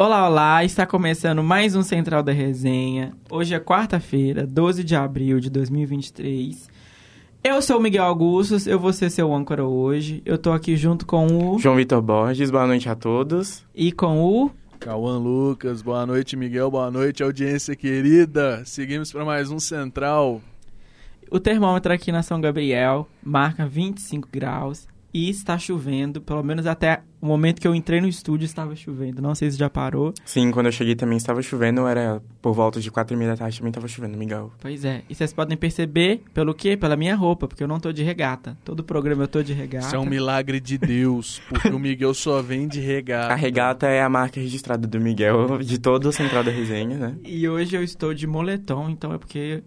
Olá, olá! Está começando mais um Central da Resenha. Hoje é quarta-feira, 12 de abril de 2023. Eu sou o Miguel Augustos, eu vou ser seu âncora hoje. Eu tô aqui junto com o... João Vitor Borges, boa noite a todos. E com o... Cauã Lucas, boa noite Miguel, boa noite audiência querida. Seguimos para mais um Central. O termômetro aqui na São Gabriel marca 25 graus e está chovendo, pelo menos até o momento que eu entrei no estúdio estava chovendo. Não sei se já parou. Sim, quando eu cheguei também estava chovendo, era por volta de quatro e meia da tarde também estava chovendo, Miguel. Pois é, e vocês podem perceber pelo quê? Pela minha roupa, porque eu não tô de regata. Todo programa eu tô de regata. Isso é um milagre de Deus, porque o Miguel só vem de regata. A regata é a marca registrada do Miguel, de todo o Central da Resenha, né? E hoje eu estou de moletom, então é porque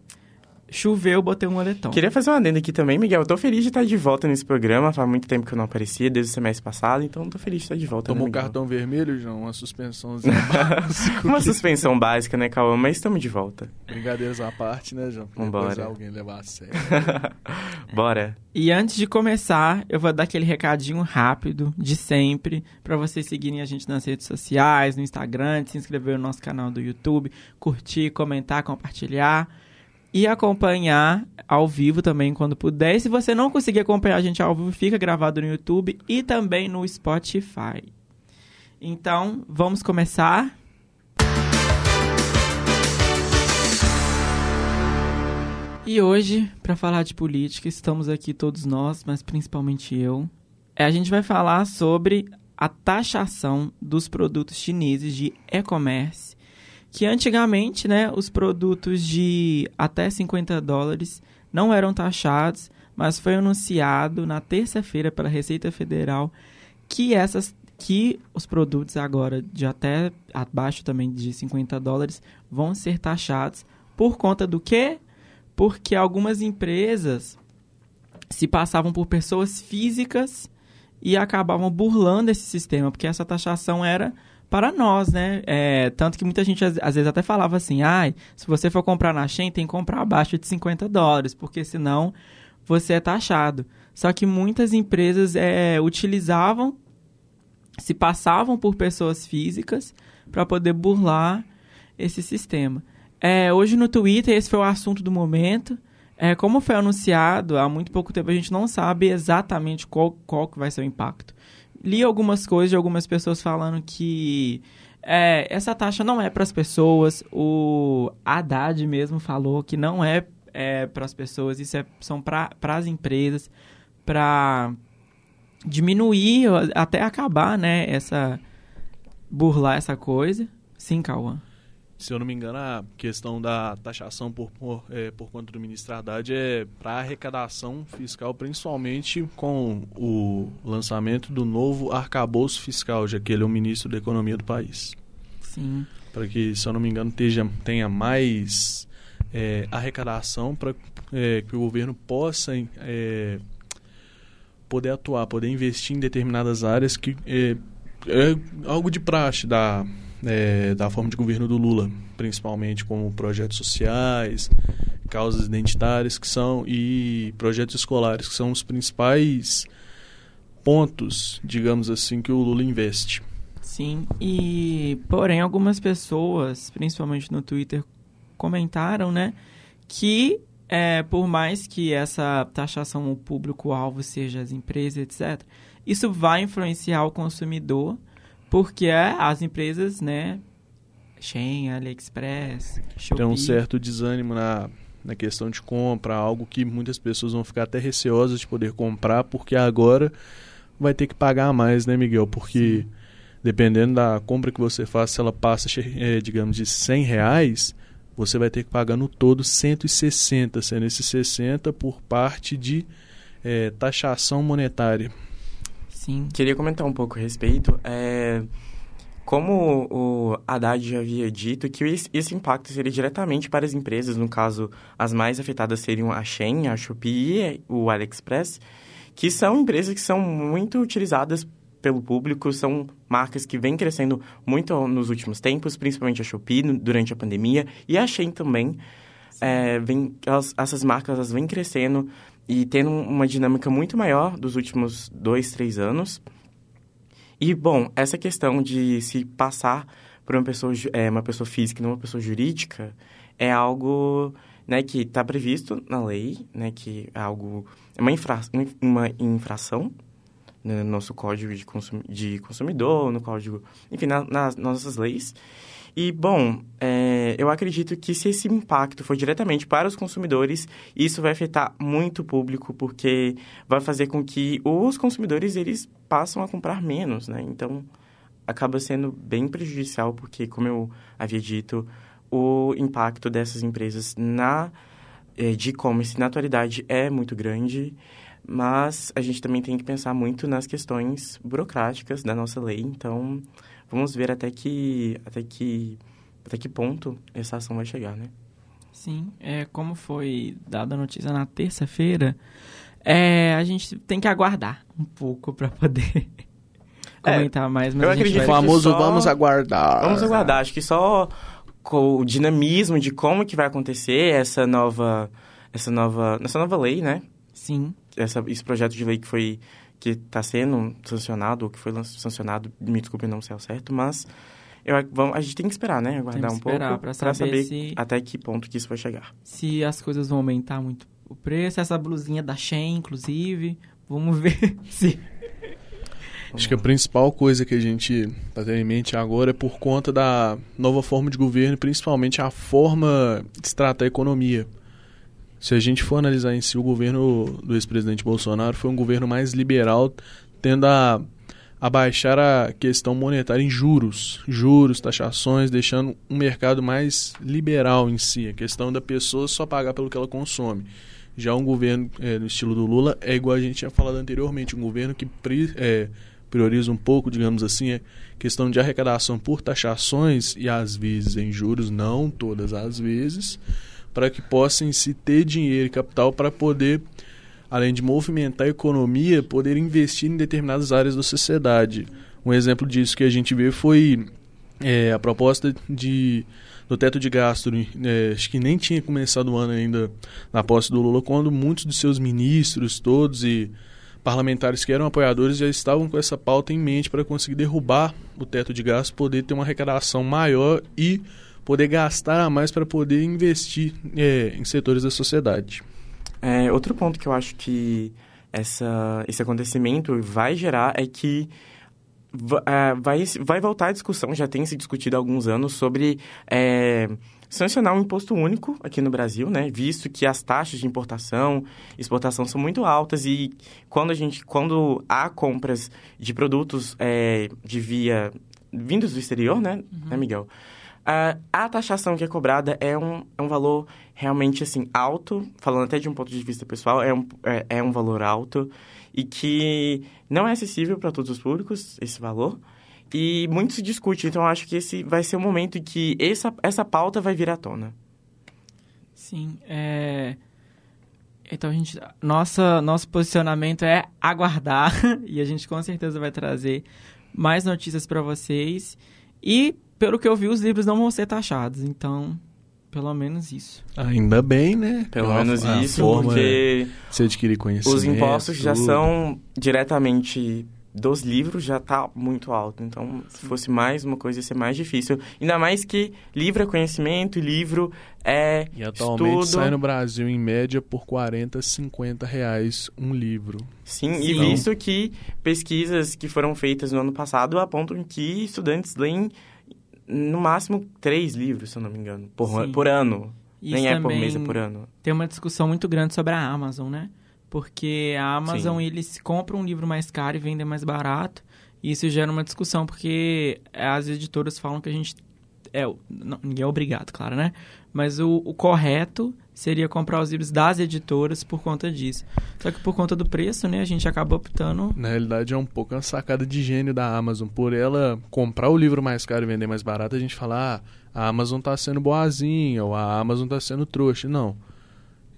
choveu, botei um moletom. Queria fazer uma adenda aqui também, Miguel. Eu tô feliz de estar de volta nesse programa. Faz muito tempo que eu não aparecia, desde o semestre passado, então tô feliz de estar de volta. Tomou né, um Miguel? cartão vermelho, João? Uma suspensãozinha básica. Uma suspensão básica, né, Cauã? Mas estamos de volta. Brincadeiras à parte, né, João? Pra Vambora. Depois alguém levar a sério. Bora. E antes de começar, eu vou dar aquele recadinho rápido de sempre para vocês seguirem a gente nas redes sociais, no Instagram, se inscrever no nosso canal do YouTube, curtir, comentar, compartilhar e acompanhar ao vivo também quando puder. Se você não conseguir acompanhar a gente ao vivo, fica gravado no YouTube e também no Spotify. Então, vamos começar. E hoje, para falar de política, estamos aqui todos nós, mas principalmente eu. É, A gente vai falar sobre a taxação dos produtos chineses de e-commerce, que antigamente, né, os produtos de até 50 dólares não eram taxados, mas foi anunciado na terça-feira pela Receita Federal que essas que os produtos agora de até abaixo também de 50 dólares vão ser taxados por conta do quê? Porque algumas empresas se passavam por pessoas físicas e acabavam burlando esse sistema, porque essa taxação era para nós, né? É, tanto que muita gente às, vezes até falava assim, ai, se você for comprar na Shein, tem que comprar abaixo de 50 dólares, porque senão você é taxado. Só que muitas empresas é, utilizavam, se passavam por pessoas físicas para poder burlar esse sistema. É, hoje no Twitter, esse foi o assunto do momento. É, como foi anunciado há muito pouco tempo, a gente não sabe exatamente qual, qual que vai ser o impacto. Li algumas coisas de algumas pessoas falando que é, essa taxa não é para as pessoas. O Haddad mesmo falou que não é, é para as pessoas, isso é, são para as empresas, para diminuir, até acabar, né, essa burlar essa coisa. Sim, Cauã. Se eu não me engano, a questão da taxação por, por, é, por conta do ministro Haddad é para arrecadação fiscal, principalmente com o lançamento do novo arcabouço fiscal, já que ele é o ministro da economia do país. Sim. Para que, se eu não me engano, teja, tenha mais é, arrecadação para é, que o governo possa é, poder atuar, poder investir em determinadas áreas que é, é algo de praxe da, é, da forma de governo do Lula, principalmente como projetos sociais, causas identitárias que são e projetos escolares que são os principais pontos, digamos assim, que o Lula investe. Sim, e porém algumas pessoas, principalmente no Twitter, comentaram, né, que é, por mais que essa taxação o público-alvo seja as empresas, etc., isso vai influenciar o consumidor, porque as empresas, né, Shein, AliExpress, Shopee... Tem um certo desânimo na, na questão de compra, algo que muitas pessoas vão ficar até receosas de poder comprar, porque agora vai ter que pagar mais, né, Miguel? Porque... Dependendo da compra que você faz, se ela passa, é, digamos, de 100 reais, você vai ter que pagar no todo 160, sendo esses 60 por parte de é, taxação monetária. Sim. Queria comentar um pouco a respeito. É, como o Haddad já havia dito, que esse impacto seria diretamente para as empresas, no caso, as mais afetadas seriam a Shein, a Shopee e o AliExpress, que são empresas que são muito utilizadas pelo público, são marcas que vêm crescendo muito nos últimos tempos, principalmente a Shopee durante a pandemia e a Shein também. É, vem, elas, essas marcas elas vêm crescendo e tendo uma dinâmica muito maior dos últimos dois, três anos. E, bom, essa questão de se passar para uma pessoa, é, uma pessoa física e não uma pessoa jurídica é algo né, que está previsto na lei, né, que é algo é uma, infra, uma infração no nosso código de, consum, de consumidor, no código, enfim, na, nas nossas leis. E, bom, é, eu acredito que se esse impacto for diretamente para os consumidores, isso vai afetar muito o público, porque vai fazer com que os consumidores, eles passam a comprar menos, né? Então, acaba sendo bem prejudicial, porque, como eu havia dito, o impacto dessas empresas na é, de e-commerce na atualidade é muito grande, mas a gente também tem que pensar muito nas questões burocráticas da nossa lei, então vamos ver até que até que até que ponto essa ação vai chegar, né? Sim, é como foi dada a notícia na terça-feira, é, a gente tem que aguardar um pouco para poder é, comentar mais, mas eu acredito vai... famoso só... vamos aguardar. Vamos aguardar, acho que só com o dinamismo de como que vai acontecer essa nova essa nova essa nova lei, né? Sim. Essa, esse projeto de lei que foi que está sendo sancionado ou que foi sancionado, me desculpe não sei ao certo, mas eu, vamos, a gente tem que esperar, né? Aguardar um pouco para saber, saber se, até que ponto que isso vai chegar. Se as coisas vão aumentar muito o preço, essa blusinha da Shein, inclusive, vamos ver se Acho que a principal coisa que a gente está tendo em mente agora é por conta da nova forma de governo, principalmente a forma de tratar a economia. Se a gente for analisar em si, o governo do ex-presidente Bolsonaro foi um governo mais liberal, tendo a, a baixar a questão monetária em juros, juros, taxações, deixando um mercado mais liberal em si, a questão da pessoa só pagar pelo que ela consome. Já um governo é, no estilo do Lula é igual a gente tinha falado anteriormente, um governo que é, prioriza um pouco, digamos assim, é questão de arrecadação por taxações e às vezes em juros, não todas as vezes, para que possam se ter dinheiro e capital para poder, além de movimentar a economia, poder investir em determinadas áreas da sociedade. Um exemplo disso que a gente vê foi é, a proposta de do teto de gasto, é, acho que nem tinha começado o ano ainda na posse do Lula, quando muitos dos seus ministros todos e parlamentares que eram apoiadores já estavam com essa pauta em mente para conseguir derrubar o teto de gastos, poder ter uma arrecadação maior e poder gastar a mais para poder investir é, em setores da sociedade. É, outro ponto que eu acho que essa, esse acontecimento vai gerar é que é, vai, vai voltar a discussão, já tem se discutido há alguns anos, sobre é, sancionar um imposto único aqui no Brasil, né? Visto que as taxas de importação e exportação são muito altas e quando a gente, quando há compras de produtos é, de via vindos do exterior, né, uhum. né Miguel? Uh, a taxação que é cobrada é um, é um valor realmente assim alto, falando até de um ponto de vista pessoal, é um, é, é um valor alto e que não é acessível para todos os públicos esse valor. E muito se discute, então acho que esse vai ser o momento em que essa, essa pauta vai vir à tona. Sim, é... Então, a gente, nossa, nosso posicionamento é aguardar e a gente com certeza vai trazer mais notícias para vocês. E, pelo que eu vi, os livros não vão ser taxados, então, pelo menos isso. Ainda bem, né? Pelo Pela menos isso, porque... Se adquirir conhecimento. Os impostos tudo. já são diretamente dos livros já está muito alto. Então, se fosse mais uma coisa, ia ser mais difícil. Ainda mais que livro é conhecimento e livro é E atualmente estudo. sai no Brasil, em média, por 40, 50 reais um livro. Sim, Sim. e visto que pesquisas que foram feitas no ano passado apontam que estudantes leem no máximo três livros, se eu não me engano, por, por ano. Isso Nem é por mês, é por ano. Tem uma discussão muito grande sobre a Amazon, né? Porque a Amazon, Sim. eles compram um livro mais caro e vendem mais barato. E isso gera uma discussão, porque as editoras falam que a gente... É, não, ninguém é obrigado, claro, né? Mas o, o correto seria comprar os livros das editoras por conta disso. Só que por conta do preço, né, a gente acaba optando. Na realidade, é um pouco uma sacada de gênio da Amazon. Por ela comprar o livro mais caro e vender mais barato, a gente fala, ah, a Amazon tá sendo boazinha, ou a Amazon tá sendo trouxa. Não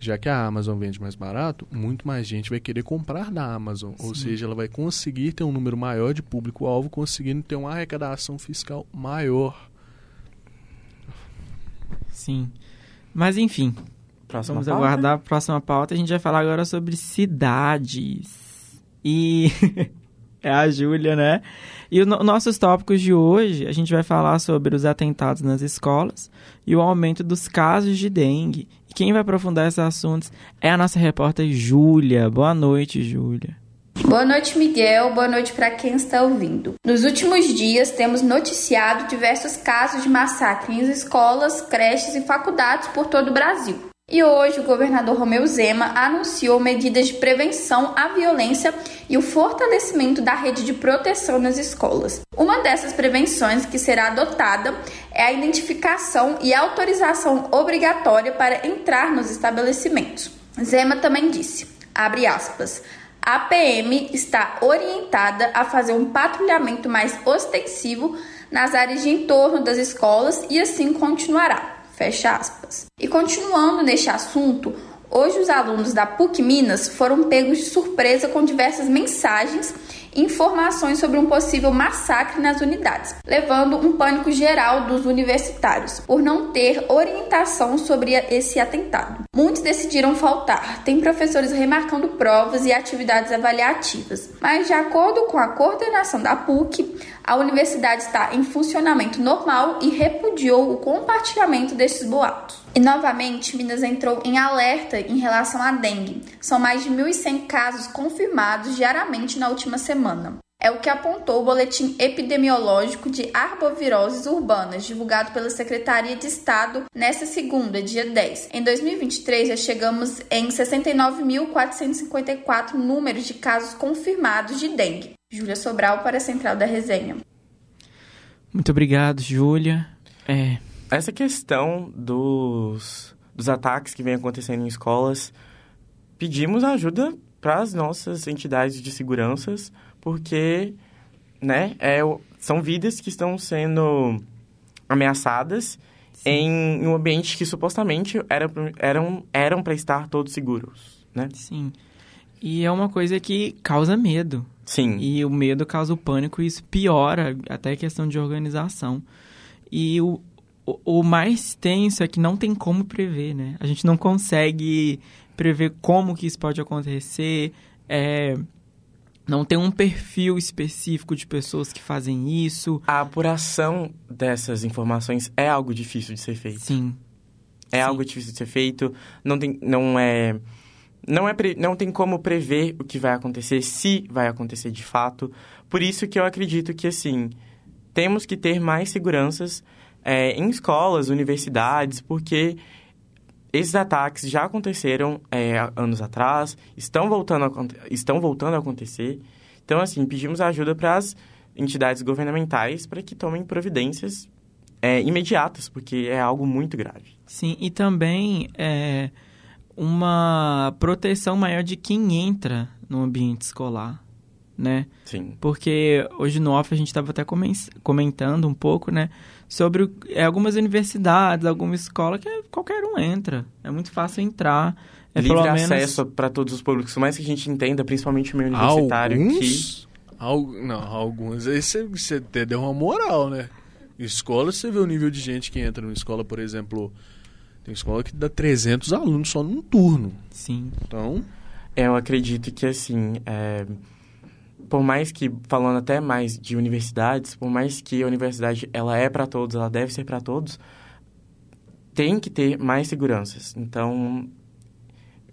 já que a Amazon vende mais barato, muito mais gente vai querer comprar da Amazon. Sim. Ou seja, ela vai conseguir ter um número maior de público-alvo, conseguindo ter uma arrecadação fiscal maior. Sim. Mas enfim. Próxima vamos pauta? aguardar a próxima pauta. A gente vai falar agora sobre cidades. E é a Júlia, né? E os no nossos tópicos de hoje, a gente vai falar sobre os atentados nas escolas e o aumento dos casos de dengue. E quem vai aprofundar esses assuntos é a nossa repórter Júlia. Boa noite, Júlia. Boa noite, Miguel. Boa noite para quem está ouvindo. Nos últimos dias, temos noticiado diversos casos de massacre em escolas, creches e faculdades por todo o Brasil. E hoje o governador Romeu Zema anunciou medidas de prevenção à violência e o fortalecimento da rede de proteção nas escolas. Uma dessas prevenções que será adotada é a identificação e autorização obrigatória para entrar nos estabelecimentos. Zema também disse, abre aspas, a PM está orientada a fazer um patrulhamento mais ostensivo nas áreas de entorno das escolas e assim continuará. Fecha aspas. E continuando neste assunto, hoje os alunos da PUC Minas foram pegos de surpresa com diversas mensagens informações sobre um possível massacre nas unidades, levando um pânico geral dos universitários por não ter orientação sobre esse atentado. Muitos decidiram faltar, tem professores remarcando provas e atividades avaliativas, mas de acordo com a coordenação da PUC, a universidade está em funcionamento normal e repudiou o compartilhamento desses boatos. E novamente, Minas entrou em alerta em relação à dengue. São mais de 1.100 casos confirmados diariamente na última semana. É o que apontou o boletim epidemiológico de arboviroses urbanas, divulgado pela Secretaria de Estado nesta segunda, dia 10. Em 2023, já chegamos em 69.454 números de casos confirmados de dengue. Júlia Sobral para a Central da Resenha. Muito obrigado, Júlia. É, essa questão dos, dos ataques que vem acontecendo em escolas, pedimos ajuda para as nossas entidades de seguranças, porque né, é, são vidas que estão sendo ameaçadas em um ambiente que supostamente era, eram eram para estar todos seguros, né? Sim. E é uma coisa que causa medo. Sim. E o medo causa o pânico e isso piora até a questão de organização. E o, o, o mais tenso é que não tem como prever, né? A gente não consegue prever como que isso pode acontecer. É, não tem um perfil específico de pessoas que fazem isso. A apuração dessas informações é algo difícil de ser feito. Sim. É Sim. algo difícil de ser feito. Não tem, não é, não é, não tem como prever o que vai acontecer, se vai acontecer de fato. Por isso que eu acredito que assim temos que ter mais seguranças é, em escolas, universidades, porque esses ataques já aconteceram é, anos atrás, estão voltando, a, estão voltando a acontecer. Então, assim, pedimos ajuda para as entidades governamentais para que tomem providências é, imediatas, porque é algo muito grave. Sim, e também é, uma proteção maior de quem entra no ambiente escolar, né? Sim. Porque hoje no off a gente estava até comentando um pouco, né? sobre é, algumas universidades, alguma escola que qualquer um entra. É muito fácil entrar. É Livre pelo acesso menos... para todos os públicos. Por mais que a gente entenda, principalmente o meio universitário, alguns? que... Não, alguns. Aí você, você deu uma moral, né? Escola, você vê o nível de gente que entra numa escola, por exemplo... Tem escola que dá 300 alunos só num turno. Sim. Então... Eu acredito que, assim... É por mais que falando até mais de universidades, por mais que a universidade ela é para todos, ela deve ser para todos, tem que ter mais seguranças. Então,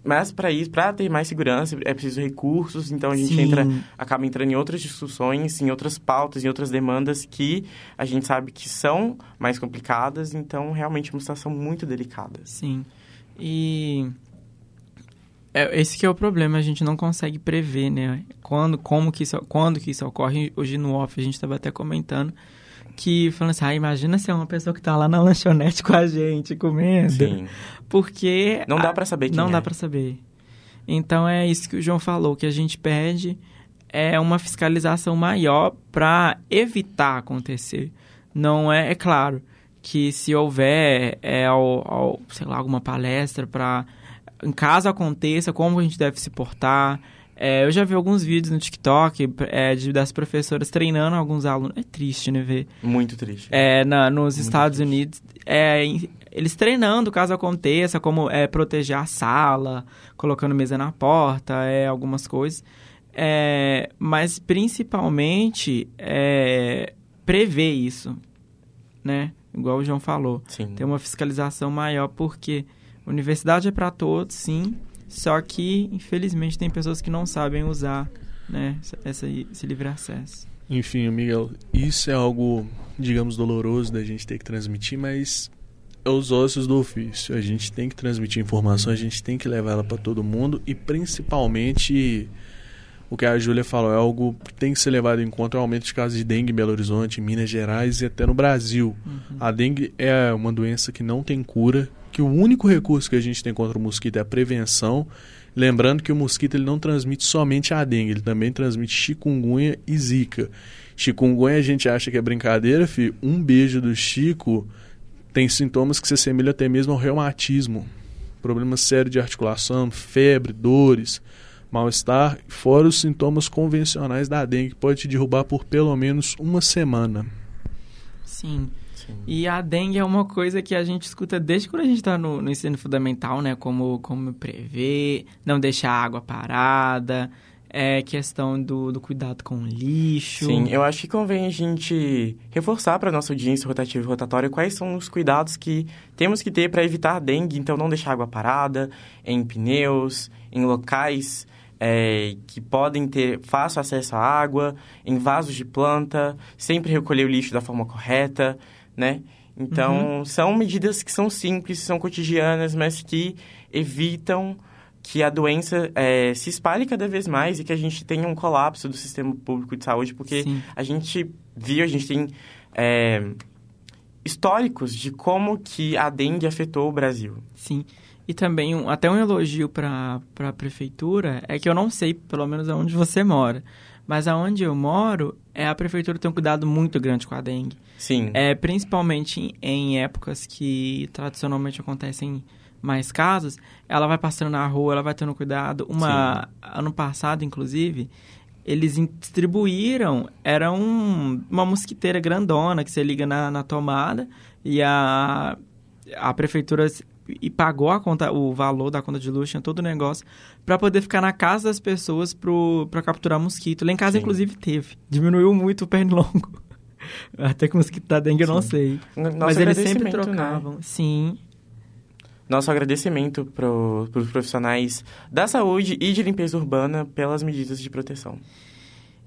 mas para isso, para ter mais segurança, é preciso recursos, então a gente Sim. entra acaba entrando em outras discussões, em outras pautas, em outras demandas que a gente sabe que são mais complicadas, então realmente é uma situação muito delicada. Sim. E é, esse que é o problema, a gente não consegue prever, né? Quando, como que isso, quando que isso ocorre. Hoje no off a gente estava até comentando que falando assim, ah, imagina se é uma pessoa que está lá na lanchonete com a gente comendo. Sim. Porque não dá para saber quem Não é. dá para saber. Então é isso que o João falou, que a gente pede é uma fiscalização maior para evitar acontecer. Não é, é claro que se houver é, ao, ao, sei lá, alguma palestra para caso aconteça, como a gente deve se portar. É, eu já vi alguns vídeos no TikTok é, de, das professoras treinando alguns alunos. É triste, né, ver? Muito triste. É, na, nos Muito Estados triste. Unidos, é, eles treinando caso aconteça, como é, proteger a sala, colocando mesa na porta, é, algumas coisas. é, mas principalmente é, prever isso, né? Igual o João falou. Sim. Ter uma fiscalização maior, porque universidade é para todos, sim, só que, infelizmente, tem pessoas que não sabem usar né, essa, esse livre acesso. Enfim, Miguel, isso é algo, digamos, doloroso da gente ter que transmitir, mas é os ossos do ofício. A gente tem que transmitir informação, a gente tem que levar ela para todo mundo e principalmente o que a Júlia falou é algo que tem que ser levado em conta é o aumento de casos de dengue em Belo Horizonte, em Minas Gerais e até no Brasil. Uhum. A dengue é uma doença que não tem cura, que o único recurso que a gente tem contra o mosquito é a prevenção. Lembrando que o mosquito ele não transmite somente a dengue, ele também transmite chikungunya e zika. Chikungunya a gente acha que é brincadeira, filho. Um beijo do Chico tem sintomas que se assemelham até mesmo ao reumatismo. Problema sério de articulação, febre, dores mal-estar, fora os sintomas convencionais da dengue, que pode te derrubar por pelo menos uma semana. Sim. E a dengue é uma coisa que a gente escuta desde quando a gente está no, no, ensino fundamental, né? Como, como prever, não deixar a água parada, é questão do, do cuidado com o lixo. Sim, eu acho que convém a gente reforçar para nossa audiência rotativa e rotatória quais são os cuidados que temos que ter para evitar a dengue. Então, não deixar água parada em pneus, em locais é, que podem ter fácil acesso à água, em vasos de planta, sempre recolher o lixo da forma correta, né? Então, uhum. são medidas que são simples, são cotidianas, mas que evitam que a doença é, se espalhe cada vez mais e que a gente tenha um colapso do sistema público de saúde, porque Sim. a gente viu, a gente tem é, históricos de como que a dengue afetou o Brasil. Sim. E também, um, até um elogio para a prefeitura é que eu não sei, pelo menos, aonde você mora. Mas aonde eu moro, é a prefeitura tem um cuidado muito grande com a dengue. Sim. É, principalmente em, em épocas que tradicionalmente acontecem mais casos, ela vai passando na rua, ela vai tendo cuidado. Uma Sim. ano passado, inclusive, eles distribuíram, era um, uma mosquiteira grandona que você liga na, na tomada e a, a prefeitura e pagou a conta, o valor da conta de luz, tinha todo o negócio, para poder ficar na casa das pessoas para capturar mosquito. Lá em casa, Sim. inclusive, teve. Diminuiu muito o pernilongo. Até que o mosquito da dengue, Sim. eu não sei. Nosso Mas eles sempre né? trocavam. Né? Sim. Nosso agradecimento para os profissionais da saúde e de limpeza urbana pelas medidas de proteção.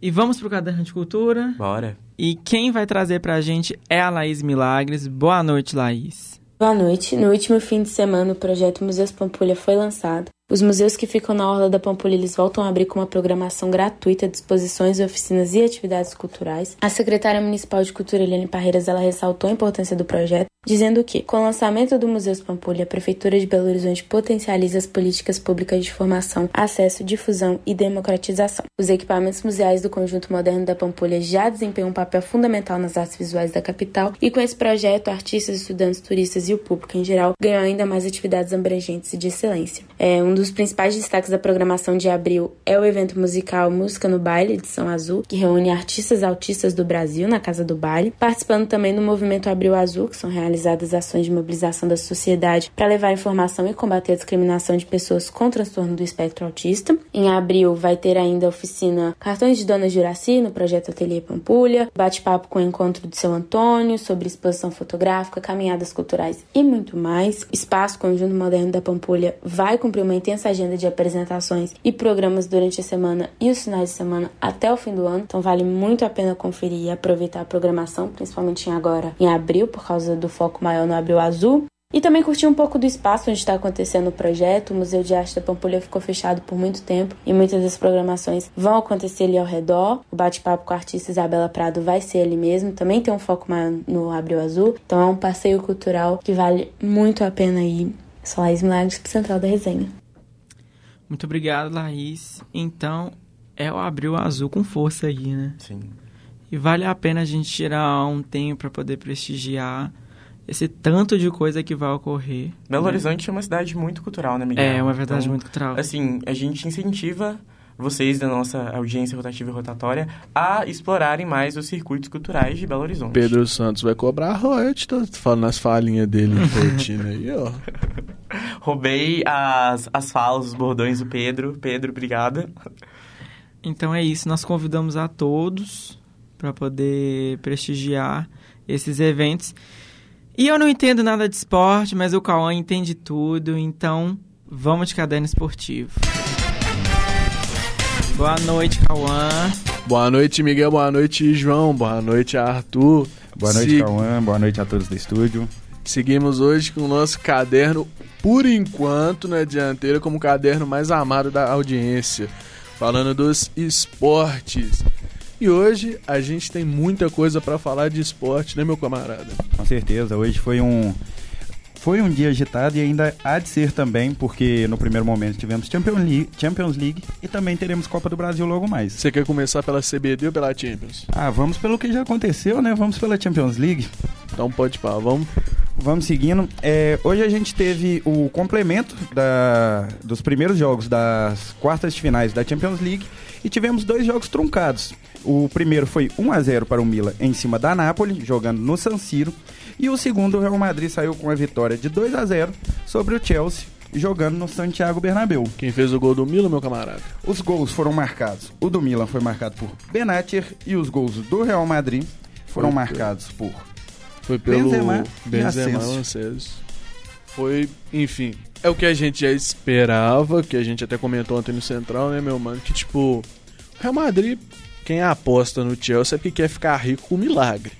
E vamos para o Caderno de Cultura? Bora. E quem vai trazer para a gente é a Laís Milagres. Boa noite, Laís. Boa noite. No último fim de semana, o projeto Museus Pampulha foi lançado. Os museus que ficam na Orla da Pampulha eles voltam a abrir com uma programação gratuita de exposições, oficinas e atividades culturais. A secretária municipal de cultura, Eliane Parreiras, ela ressaltou a importância do projeto dizendo que, com o lançamento do Museu Pampulha, a Prefeitura de Belo Horizonte potencializa as políticas públicas de formação, acesso, difusão e democratização. Os equipamentos museais do Conjunto Moderno da Pampulha já desempenham um papel fundamental nas artes visuais da capital e, com esse projeto, artistas, estudantes, turistas e o público em geral ganham ainda mais atividades abrangentes e de excelência. É, um dos principais destaques da programação de abril é o evento musical Música no Baile de São Azul, que reúne artistas autistas do Brasil na Casa do Baile, participando também do movimento Abril Azul, que são realizados realizadas ações de mobilização da sociedade para levar informação e combater a discriminação de pessoas com transtorno do espectro autista. Em abril vai ter ainda a oficina Cartões de Dona Juraci no projeto Ateliê Pampulha, bate-papo com o encontro de seu Antônio sobre exposição fotográfica, caminhadas culturais e muito mais. Espaço Conjunto Moderno da Pampulha vai cumprir uma intensa agenda de apresentações e programas durante a semana e os finais de semana até o fim do ano, então vale muito a pena conferir e aproveitar a programação, principalmente agora em abril, por causa do foco maior no Abril Azul. E também curti um pouco do espaço onde está acontecendo o projeto. O Museu de Arte da Pampulha ficou fechado por muito tempo e muitas das programações vão acontecer ali ao redor. O bate-papo com a artista Isabela Prado vai ser ali mesmo. Também tem um foco maior no Abril Azul. Então é um passeio cultural que vale muito a pena ir. Sou Laís Milagres, Central da Resenha. Muito obrigado, Laís. Então, é o Abril Azul com força aí, né? Sim. E vale a pena a gente tirar um tempo para poder prestigiar esse tanto de coisa que vai ocorrer. Belo né? Horizonte é uma cidade muito cultural, né, Miguel? É, uma verdade então, muito cultural. Assim, a gente incentiva vocês da nossa audiência rotativa e rotatória a explorarem mais os circuitos culturais de Belo Horizonte. Pedro Santos vai cobrar royalty, tá falando nas falinhas dele rotina aí, ó. Roubei as, as falas, os bordões do Pedro. Pedro, obrigada. Então é isso, nós convidamos a todos para poder prestigiar esses eventos. E eu não entendo nada de esporte, mas o Cauã entende tudo, então vamos de caderno esportivo. Boa noite, Cauã. Boa noite, Miguel. Boa noite, João. Boa noite, Arthur. Boa noite, Se... Cauã. Boa noite a todos do estúdio. Seguimos hoje com o nosso caderno, por enquanto, na dianteira, como o caderno mais amado da audiência, falando dos esportes. E hoje a gente tem muita coisa para falar de esporte, né, meu camarada? Com certeza. Hoje foi um foi um dia agitado e ainda há de ser também, porque no primeiro momento tivemos Champions League, Champions League e também teremos Copa do Brasil logo mais. Você quer começar pela CBD ou pela Champions? Ah, vamos pelo que já aconteceu, né? Vamos pela Champions League. Então pode falar, vamos. Vamos seguindo. É, hoje a gente teve o complemento da, dos primeiros jogos das quartas de finais da Champions League e tivemos dois jogos truncados. O primeiro foi 1 a 0 para o Milan em cima da Napoli, jogando no San Siro. E o segundo, o Real Madrid saiu com a vitória de 2 a 0 sobre o Chelsea, jogando no Santiago Bernabéu. Quem fez o gol do Milan, meu camarada? Os gols foram marcados. O do Milan foi marcado por Benatir e os gols do Real Madrid foram marcados por foi pelo Benzema, Benzema e Foi, enfim, é o que a gente já esperava, que a gente até comentou ontem no Central, né, meu mano, que tipo, o Real Madrid, quem aposta no Chelsea é porque quer ficar rico com milagre.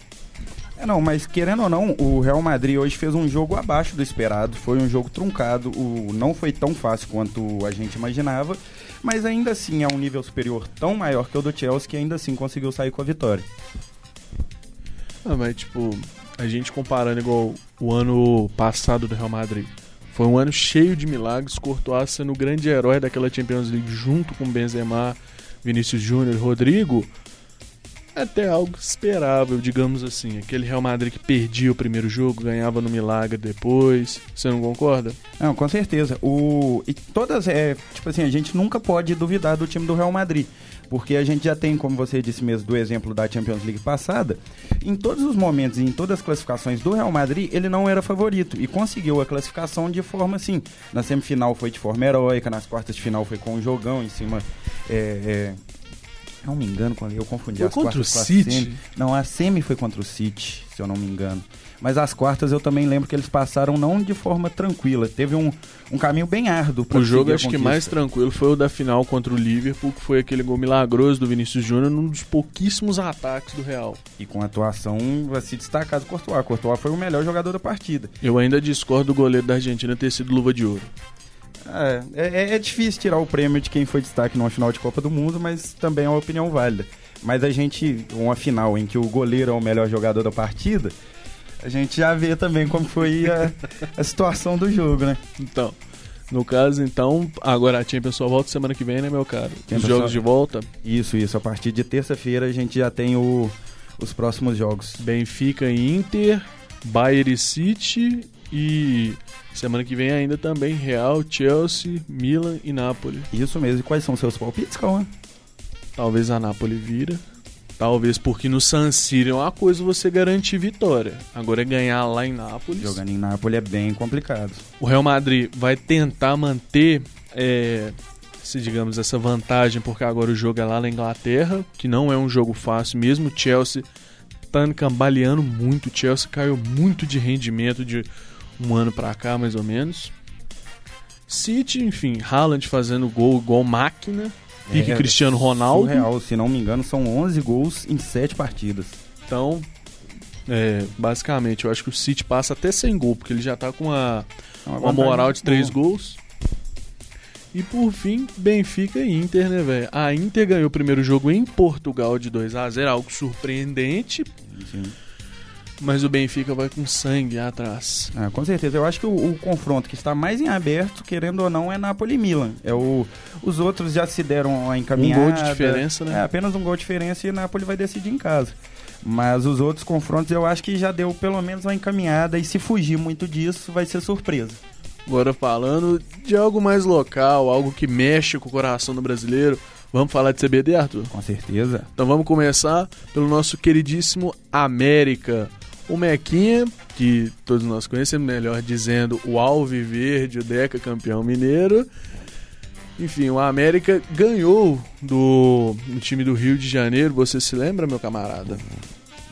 É, não, mas querendo ou não, o Real Madrid hoje fez um jogo abaixo do esperado, foi um jogo truncado, o, não foi tão fácil quanto a gente imaginava, mas ainda assim é um nível superior tão maior que o do Chelsea que ainda assim conseguiu sair com a vitória. Ah, mas tipo, a gente comparando igual o ano passado do Real Madrid. Foi um ano cheio de milagres, Courtois sendo o grande herói daquela Champions League junto com Benzema, Vinícius Júnior e Rodrigo até algo esperável, digamos assim. Aquele Real Madrid que perdia o primeiro jogo, ganhava no milagre depois. Você não concorda? Não, com certeza. O... E todas, é, tipo assim, a gente nunca pode duvidar do time do Real Madrid. Porque a gente já tem, como você disse mesmo, do exemplo da Champions League passada, em todos os momentos e em todas as classificações do Real Madrid, ele não era favorito e conseguiu a classificação de forma assim. Na semifinal foi de forma heróica, nas quartas de final foi com um jogão em cima. É, é, não me engano, eu confundi foi as contra o City? Não, a semi foi contra o City, se eu não me engano. Mas as quartas eu também lembro que eles passaram não de forma tranquila. Teve um, um caminho bem árduo para O jogo acho que mais tranquilo foi o da final contra o Liverpool, que foi aquele gol milagroso do Vinícius Júnior num dos pouquíssimos ataques do Real. E com a atuação vai se destacar do Courtois. Courtois foi o melhor jogador da partida. Eu ainda discordo do goleiro da Argentina ter sido luva de ouro. É, é, é, difícil tirar o prêmio de quem foi destaque numa final de Copa do Mundo, mas também é uma opinião válida. Mas a gente, uma final em que o goleiro é o melhor jogador da partida, a gente já vê também como foi a, a situação do jogo, né? Então, no caso, então, agora a Champions só volta semana que vem, né, meu caro? Os jogos só... de volta? Isso, isso. A partir de terça-feira a gente já tem o, os próximos jogos. Benfica e Inter, Bayern City e Semana que vem ainda também Real, Chelsea, Milan e Napoli. Isso mesmo. E quais são seus palpites, Cauã? Talvez a Napoli vira. Talvez porque no San Siro é uma coisa você garantir vitória. Agora é ganhar lá em Nápoles. Jogando em Nápoles é bem complicado. O Real Madrid vai tentar manter, é, se digamos, essa vantagem, porque agora o jogo é lá na Inglaterra, que não é um jogo fácil mesmo. O Chelsea tá cambaleando muito. O Chelsea caiu muito de rendimento de um ano para cá, mais ou menos. City, enfim, Haaland fazendo gol igual máquina. Pique é, Cristiano Ronaldo. Surreal, se não me engano, são 11 gols em 7 partidas. Então, é, basicamente, eu acho que o City passa até sem gol, porque ele já tá com uma, uma, uma moral de 3 gols. E por fim, Benfica e Inter, né, velho? A Inter ganhou o primeiro jogo em Portugal de 2 a 0 algo surpreendente. Sim mas o Benfica vai com sangue atrás. Ah, com certeza. Eu acho que o, o, confronto que está mais em aberto, querendo ou não, é Napoli e Milan. É o, os outros já se deram a encaminhada. Um gol de diferença, né? É, apenas um gol de diferença e Napoli vai decidir em casa. Mas os outros confrontos eu acho que já deu pelo menos uma encaminhada e se fugir muito disso vai ser surpresa. Agora falando de algo mais local, algo que mexe com o coração do brasileiro, Vamos falar de CBD, Arthur? Com certeza. Então vamos começar pelo nosso queridíssimo América. O Mequinha, que todos nós conhecemos, melhor dizendo, o Alviverde, o Deca campeão mineiro, Enfim, o América ganhou do, do time do Rio de Janeiro. Você se lembra, meu camarada?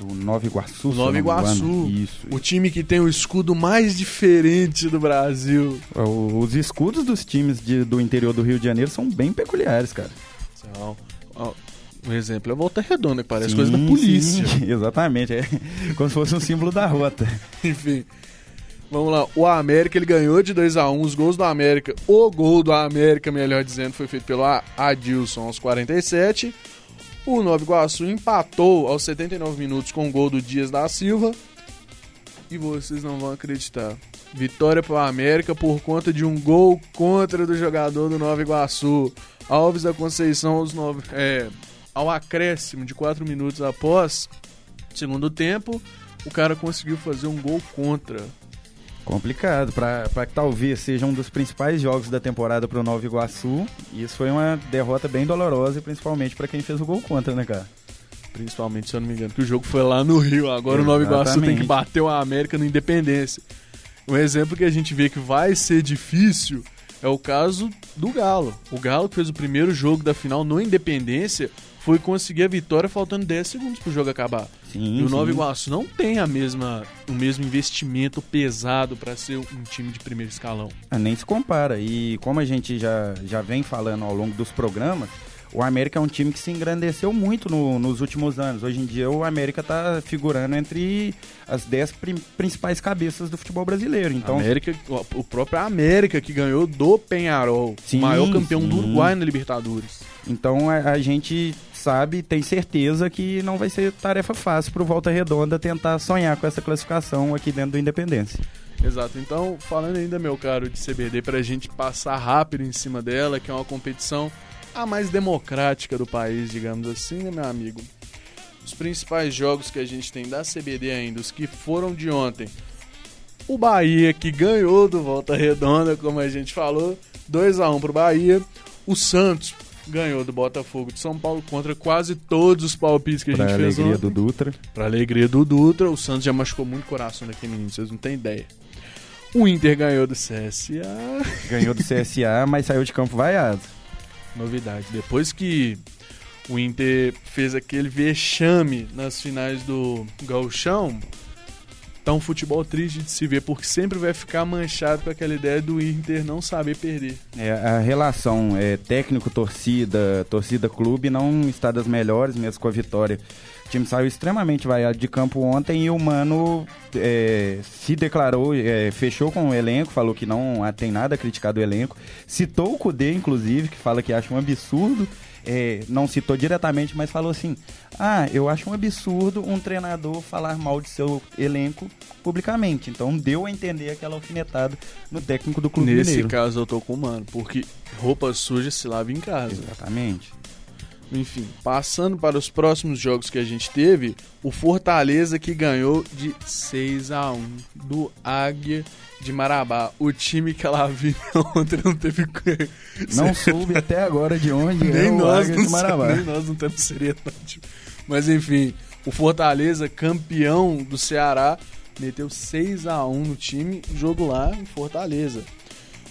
Do Nova Iguaçu. Nova Iguaçu. Isso. O time que tem o escudo mais diferente do Brasil. O- Os escudos dos times de- do interior do Rio de Janeiro são bem peculiares, cara. Ó, um exemplo é a Volta Redonda, que parece Sim, coisa da polícia. sim, exatamente. É como se fosse um símbolo da rota. Enfim. Vamos lá, o América ele ganhou de 2 a 1 os gols do América. O gol do América, melhor dizendo, foi feito pelo Adilson aos 47. O Nova Iguaçu empatou aos 79 minutos com o gol do Dias da Silva. E vocês não vão acreditar. Vitória para o América por conta de um gol contra do jogador do Nova Iguaçu. Alves da Conceição aos nove, é, ao acréscimo de 4 minutos após segundo tempo, o cara conseguiu fazer um gol contra. Complicado, pra que talvez seja um dos principais jogos da temporada pro Nova Iguaçu. E isso foi uma derrota bem dolorosa, e principalmente pra quem fez o gol contra, né, cara? Principalmente, se eu não me engano, que o jogo foi lá no Rio. Agora o Nova Iguaçu tem que bater o América no Independência. Um exemplo que a gente vê que vai ser difícil é o caso do Galo. O Galo que fez o primeiro jogo da final no Independência foi conseguir a vitória faltando 10 segundos pro jogo acabar. Sim, e o Nova sim. Iguaçu não tem a mesma, o mesmo investimento pesado para ser um time de primeiro escalão. Ah, Nem se compara. E como a gente já, já vem falando ao longo dos programas, o América é um time que se engrandeceu muito no- nos últimos anos. Hoje em dia o América está figurando entre as 10 prim- principais cabeças do futebol brasileiro. Então, América, o próprio América que ganhou do Penharol, Sim, o maior campeão do sim. Uruguai na Libertadores. então a, a gente sabe, tem certeza que não vai ser tarefa fácil para o Volta Redonda tentar sonhar com essa classificação aqui dentro do Independência. Exato. Então, falando ainda, meu caro, de CBD, pra gente passar rápido em cima dela, que é uma competição a mais democrática do país, digamos assim, né, meu amigo? Os principais jogos que a gente tem da CBD ainda, os que foram de ontem. O Bahia, que ganhou do Volta Redonda, como a gente falou, 2 a 1 pro Bahia. O Santos ganhou do Botafogo de São Paulo contra quase todos os palpites que a Para gente fez alegria ontem. do Dutra. Pra alegria do Dutra, o Santos já machucou muito o coração daquele menino, vocês não têm ideia. O Inter ganhou do CSA. Ganhou do CSA, mas saiu de campo vaiado. Novidade. Depois que o Inter fez aquele vexame nas finais do Gauchão, tá um futebol triste de se ver, porque sempre vai ficar manchado com aquela ideia do Inter não saber perder. É, a relação é, técnico-torcida, torcida-clube não está das melhores, mesmo com a vitória. O time saiu extremamente vaiado de campo ontem e o Mano é, se declarou, é, fechou com o elenco, falou que não tem nada a criticar do elenco. Citou o Kudê, inclusive, que fala que acha um absurdo. É, não citou diretamente, mas falou assim: Ah, eu acho um absurdo um treinador falar mal de seu elenco publicamente. Então deu a entender aquela alfinetada no técnico do Clube Nesse Mineiro. caso eu tô com o mano, porque roupa suja se lava em casa. Exatamente. Enfim, passando para os próximos jogos que a gente teve, o Fortaleza que ganhou de 6 a 1 do Águia de Marabá. O time que ela viu ontem não teve. Não soube até agora de onde é nem o nós, Águia de Marabá. nem nós não temos seriedade. Mas enfim, o Fortaleza, campeão do Ceará, meteu 6 a 1 no time, jogo lá em Fortaleza.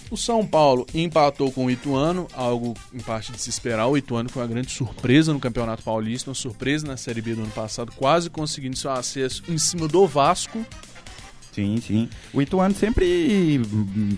O São Paulo empatou com o Ituano, algo em parte de se esperar. O Ituano foi uma grande surpresa no Campeonato Paulista, uma surpresa na Série B do ano passado, quase conseguindo seu acesso em cima do Vasco. Sim, sim. O Ituano sempre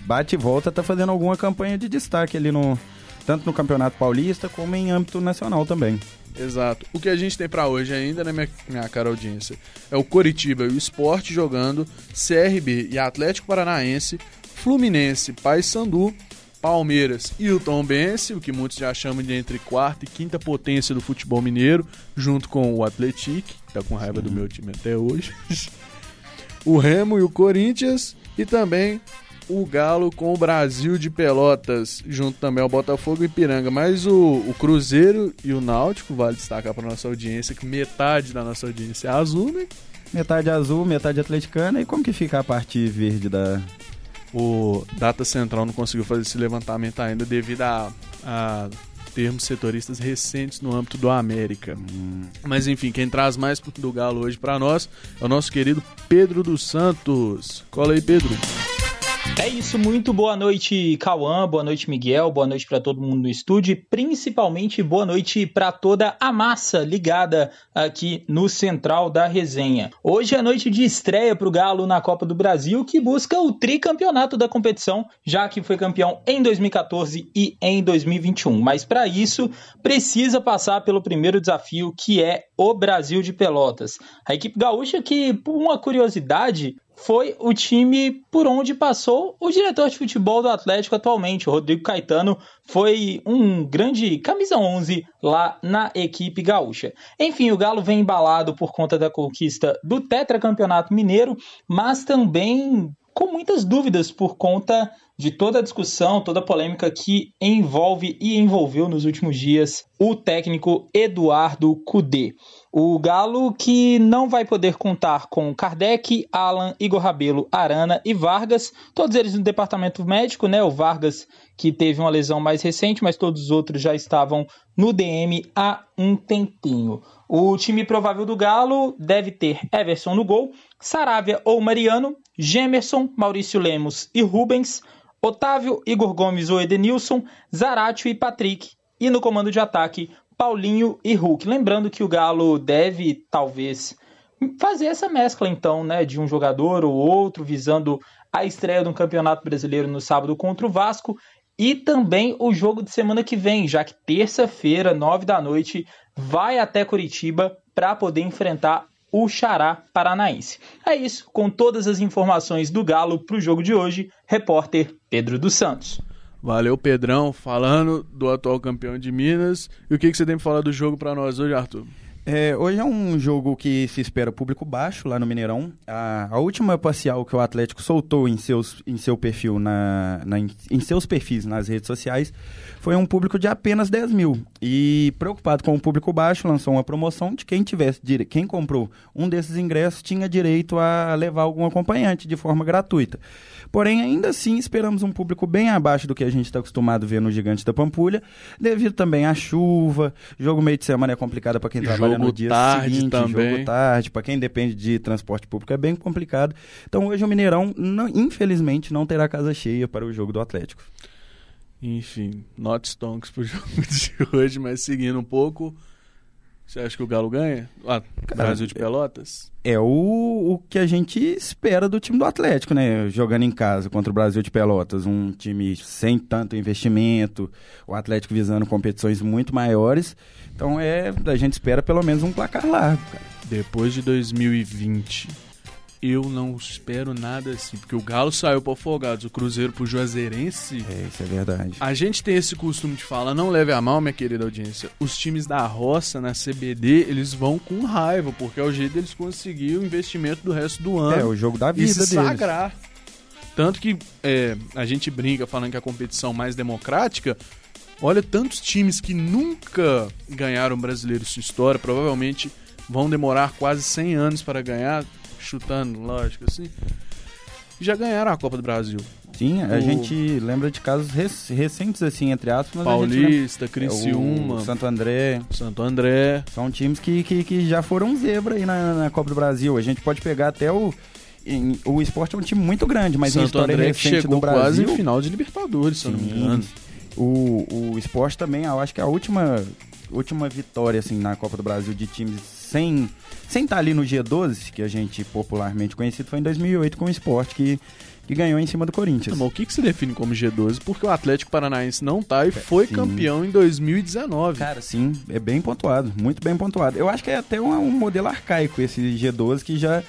bate e volta, tá fazendo alguma campanha de destaque ali no. Tanto no Campeonato Paulista como em âmbito nacional também. Exato. O que a gente tem pra hoje ainda, né, minha, minha cara audiência, é o Coritiba e o Sport jogando, CRB e Atlético Paranaense, Fluminense, Paysandu, Palmeiras e o Tombense, o que muitos já chamam de entre quarta e quinta potência do futebol mineiro, junto com o Atlético, tá com raiva do meu time até hoje. o Remo e o Corinthians e também o Galo com o Brasil de Pelotas, junto também ao Botafogo e Piranga. Mas o, o Cruzeiro e o Náutico, vale destacar para nossa audiência, que metade da nossa audiência é azul, né? Metade azul, metade atleticana. E como que fica a parte verde da. O Data Central não conseguiu fazer esse levantamento ainda devido a, a termos setoristas recentes no âmbito do América. Mas enfim, quem traz mais do Galo hoje para nós é o nosso querido Pedro dos Santos. Cola aí, Pedro. É isso, muito boa noite, Cauã, boa noite, Miguel, boa noite para todo mundo no estúdio e principalmente boa noite para toda a massa ligada aqui no Central da Resenha. Hoje é noite de estreia para o Galo na Copa do Brasil, que busca o tricampeonato da competição, já que foi campeão em 2014 e em 2021. Mas para isso, precisa passar pelo primeiro desafio, que é o Brasil de Pelotas. A equipe gaúcha que, por uma curiosidade, foi o time por onde passou o diretor de futebol do Atlético atualmente. O Rodrigo Caetano foi um grande camisa 11 lá na equipe gaúcha. Enfim, o Galo vem embalado por conta da conquista do tetracampeonato mineiro, mas também com muitas dúvidas por conta de toda a discussão, toda a polêmica que envolve e envolveu nos últimos dias o técnico Eduardo Cudê. O Galo que não vai poder contar com Kardec, Alan, Igor Rabelo, Arana e Vargas, todos eles no departamento médico, né? O Vargas que teve uma lesão mais recente, mas todos os outros já estavam no DM há um tempinho. O time provável do Galo deve ter Everson no gol, Saravia ou Mariano, Gemerson, Maurício Lemos e Rubens, Otávio, Igor Gomes ou Edenilson, Zaratio e Patrick. E no comando de ataque, Paulinho e Hulk. Lembrando que o Galo deve, talvez, fazer essa mescla, então, né, de um jogador ou outro, visando a estreia do Campeonato Brasileiro no sábado contra o Vasco e também o jogo de semana que vem, já que terça-feira, nove da noite, vai até Curitiba para poder enfrentar o Xará Paranaense. É isso, com todas as informações do Galo para o jogo de hoje, repórter Pedro dos Santos. Valeu, Pedrão, falando do atual campeão de Minas. E o que, que você tem para falar do jogo para nós hoje, Arthur? É, hoje é um jogo que se espera público baixo lá no Mineirão. A, a última parcial que o Atlético soltou em, seus, em seu perfil, na, na, em seus perfis nas redes sociais, foi um público de apenas 10 mil. E preocupado com o público baixo, lançou uma promoção de quem tivesse quem comprou um desses ingressos tinha direito a levar algum acompanhante de forma gratuita. Porém, ainda assim, esperamos um público bem abaixo do que a gente está acostumado a ver no Gigante da Pampulha, devido também à chuva. Jogo meio de semana é complicado para quem trabalha jogo no dia tarde seguinte, também. jogo tarde, para quem depende de transporte público é bem complicado. Então, hoje o Mineirão, não, infelizmente, não terá casa cheia para o jogo do Atlético. Enfim, not stonks pro jogo de hoje, mas seguindo um pouco, você acha que o Galo ganha? Ah, Cara, Brasil de Pelotas? É o, o que a gente espera do time do Atlético, né? Jogando em casa contra o Brasil de Pelotas. Um time sem tanto investimento, o Atlético visando competições muito maiores. Então é, a gente espera pelo menos um placar largo, cara. Depois de 2020, eu não espero nada assim, porque o Galo saiu para Afogados, o Cruzeiro pro Juazeirense. É, isso é verdade. A gente tem esse costume de falar, não leve a mal, minha querida audiência. Os times da roça na CBD, eles vão com raiva, porque é o jeito deles conseguir o investimento do resto do ano. É, o jogo da vida e se deles. sagrar. Tanto que é, a gente brinca falando que a competição mais democrática, olha tantos times que nunca ganharam brasileiro em sua história, provavelmente vão demorar quase 100 anos para ganhar chutando, lógico, assim, já ganharam a Copa do Brasil. Sim, a o... gente lembra de casos rec recentes, assim, entre aspas. Paulista, Criciúma. É, Santo André. Santo André. São times que, que, que já foram zebra aí na, na Copa do Brasil. A gente pode pegar até o... Em, o esporte é um time muito grande, mas Santo em história André recente chegou do Brasil... quase final de Libertadores, se não me engano. O, o esporte também, eu acho que é a última, última vitória, assim, na Copa do Brasil de times sem sem estar tá ali no G12, que a gente popularmente conhecido, foi em 2008 com o esporte que, que ganhou em cima do Corinthians. Mas o que, que se define como G12? Porque o Atlético Paranaense não tá e foi sim. campeão em 2019. Cara, sim, é bem pontuado, muito bem pontuado. Eu acho que é até um, um modelo arcaico esse G12 que já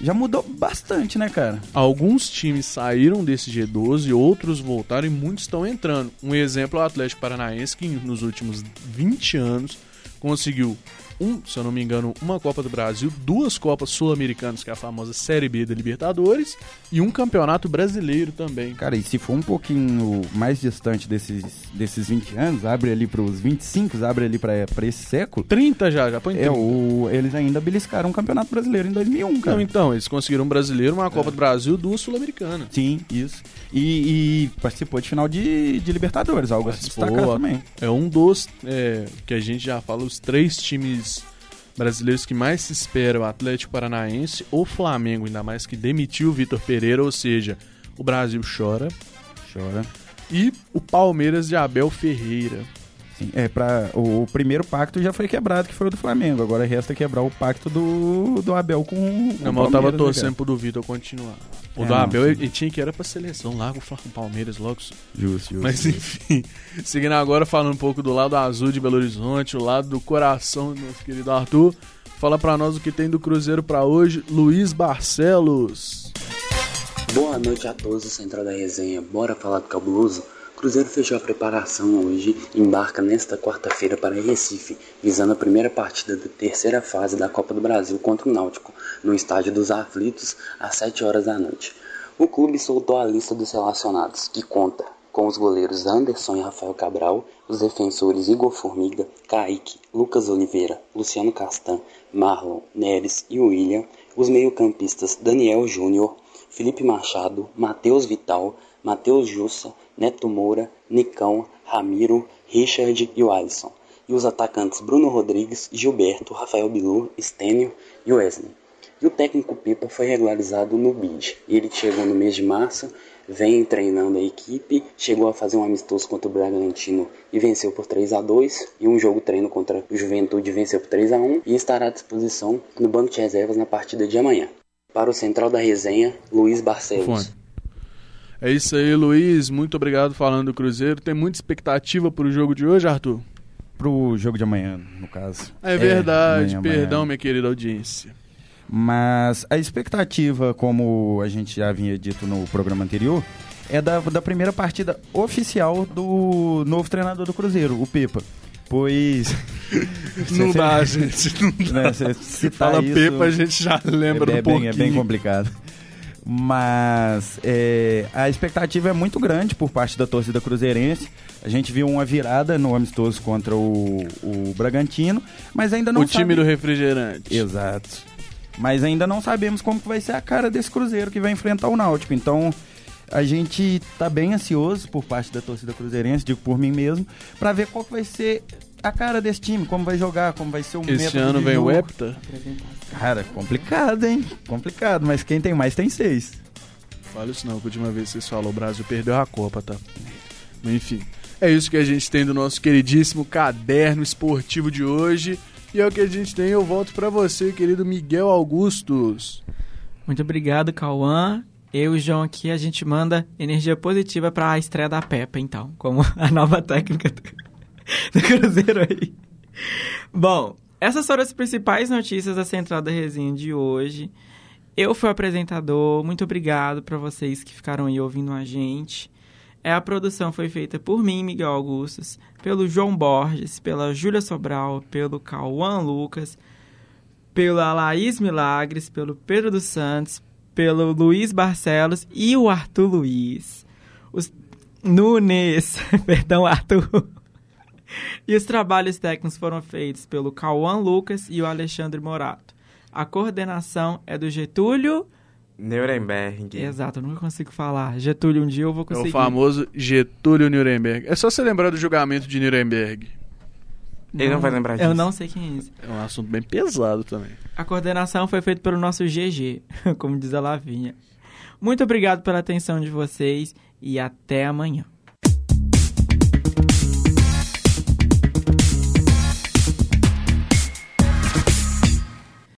já mudou bastante, né, cara? Alguns times saíram desse G12, outros voltaram e muitos estão entrando. Um exemplo é o Atlético Paranaense, que nos últimos 20 anos conseguiu um, se eu não me engano, uma Copa do Brasil, duas Copas Sul-Americanas, que é a famosa Série B da Libertadores, e um Campeonato Brasileiro também. Cara, e se for um pouquinho mais distante desses, desses 20 anos, abre ali para os 25, abre ali para esse século. 30 já, já põe 30. É, o, eles ainda beliscaram um Campeonato Brasileiro em 2001, cara. Não, então, eles conseguiram um brasileiro, uma Copa é. do Brasil, duas Sul-Americanas. Sim, isso. E, e, participou de final de, de Libertadores, algo a se destacar também. É um dos, é, que a gente já fala, os três times brasileiros que mais se espera o Atlético Paranaense ou Flamengo, ainda mais que demitiu o Vitor Pereira, ou seja, o Brasil chora. Chora. E o Palmeiras de Abel Ferreira. Sim, é para o, o primeiro pacto já foi quebrado, que foi o do Flamengo. Agora resta quebrar o pacto do, do Abel com, com Não, o mas eu tava né, torcendo pro do Vitor continuar. O É, do não, Abel, sim. ele, ele tinha que era pra seleção com o Palmeiras logo. Justo, justo. Mas enfim, seguindo agora, falando um pouco do lado azul de Belo Horizonte, o lado do coração do nosso querido Arthur. Fala pra nós o que tem do Cruzeiro pra hoje, Luiz Barcelos. Boa noite a todos do Central da Resenha. Bora falar do cabuloso? Cruzeiro fechou a preparação hoje e embarca nesta quarta-feira para Recife, visando a primeira partida da terceira fase da Copa do Brasil contra o Náutico, no estádio dos Aflitos, às 7 horas da noite. O clube soltou a lista dos relacionados, que conta com os goleiros Anderson e Rafael Cabral, os defensores Igor Formiga, Kaique, Lucas Oliveira, Luciano Castan, Marlon, Neres e William, os meio-campistas Daniel Júnior, Felipe Machado, Matheus Vital, Matheus Jussa, Neto Moura, Nicão, Ramiro, Richard e Alisson. E os atacantes Bruno Rodrigues, Gilberto, Rafael Bilu, Stênio e Wesley. E o técnico Pipa foi regularizado no BID. Ele chegou no mês de março, vem treinando a equipe, chegou a fazer um amistoso contra o Bragantino e venceu por 3 a 2 e um jogo treino contra o Juventude venceu por 3 a 1 e estará à disposição no banco de reservas na partida de amanhã. Para o Central da Resenha, Luiz Barcelos. É isso aí, Luiz. Muito obrigado falando do Cruzeiro. Tem muita expectativa pro jogo de hoje, Arthur? Pro jogo de amanhã, no caso. É verdade, amanhã, perdão, amanhã. minha querida audiência. Mas a expectativa, como a gente já havia dito no programa anterior, é da, da primeira partida oficial do novo treinador do Cruzeiro, o Pepa. Pois. Não dá, gente. Não dá. né, citar Fala isso- Pepa, a gente já lembra é, é do bem, pouquinho. é bem complicado. Mas é, a expectativa é muito grande por parte da torcida cruzeirense. A gente viu uma virada no amistoso contra o, o Bragantino, mas ainda não o time sabe- do refrigerante. Exato. Mas ainda não sabemos como que vai ser a cara desse Cruzeiro que vai enfrentar o Náutico. Então, a gente tá bem ansioso por parte da torcida cruzeirense, digo por mim mesmo, para ver qual que vai ser a cara desse time, como vai jogar, como vai ser o Esse ano vem o jogo. Hepta. Cara, complicado, hein? Complicado, mas quem tem mais tem seis. Fala isso não, que a última vez que vocês falaram, o Brasil perdeu a Copa, tá? Enfim, é isso que a gente tem do nosso queridíssimo caderno esportivo de hoje. E é o que a gente tem, eu volto pra você, querido Miguel Augustos. Muito obrigado, Cauã. Eu e o João aqui, a gente manda energia positiva para a estreia da Peppa, então, como a nova técnica do, do Cruzeiro aí. Bom, essas foram as principais notícias da Central da Resenha de hoje. Eu fui o apresentador, muito obrigado para vocês que ficaram aí ouvindo a gente. É, a produção foi feita por mim, Miguel Augustos, pelo João Borges, pela Júlia Sobral, pelo Cauã Lucas, pela Laís Milagres, pelo Pedro dos Santos, pelo Luiz Barcelos e o Arthur Luiz. Os Nunes, perdão, Arthur. E os trabalhos técnicos foram feitos pelo Cauã Lucas e o Alexandre Morato. A coordenação é do Getúlio. Nuremberg. Exato, eu nunca consigo falar. Getúlio, um dia eu vou É conseguir. o famoso Getúlio Nuremberg. É só você lembrar do julgamento de Nuremberg. Ele não vai lembrar disso. Eu não sei quem é esse. É um assunto bem pesado também. A coordenação foi feita pelo nosso GG, como diz a Lavinha. Muito obrigado pela atenção de vocês e até amanhã.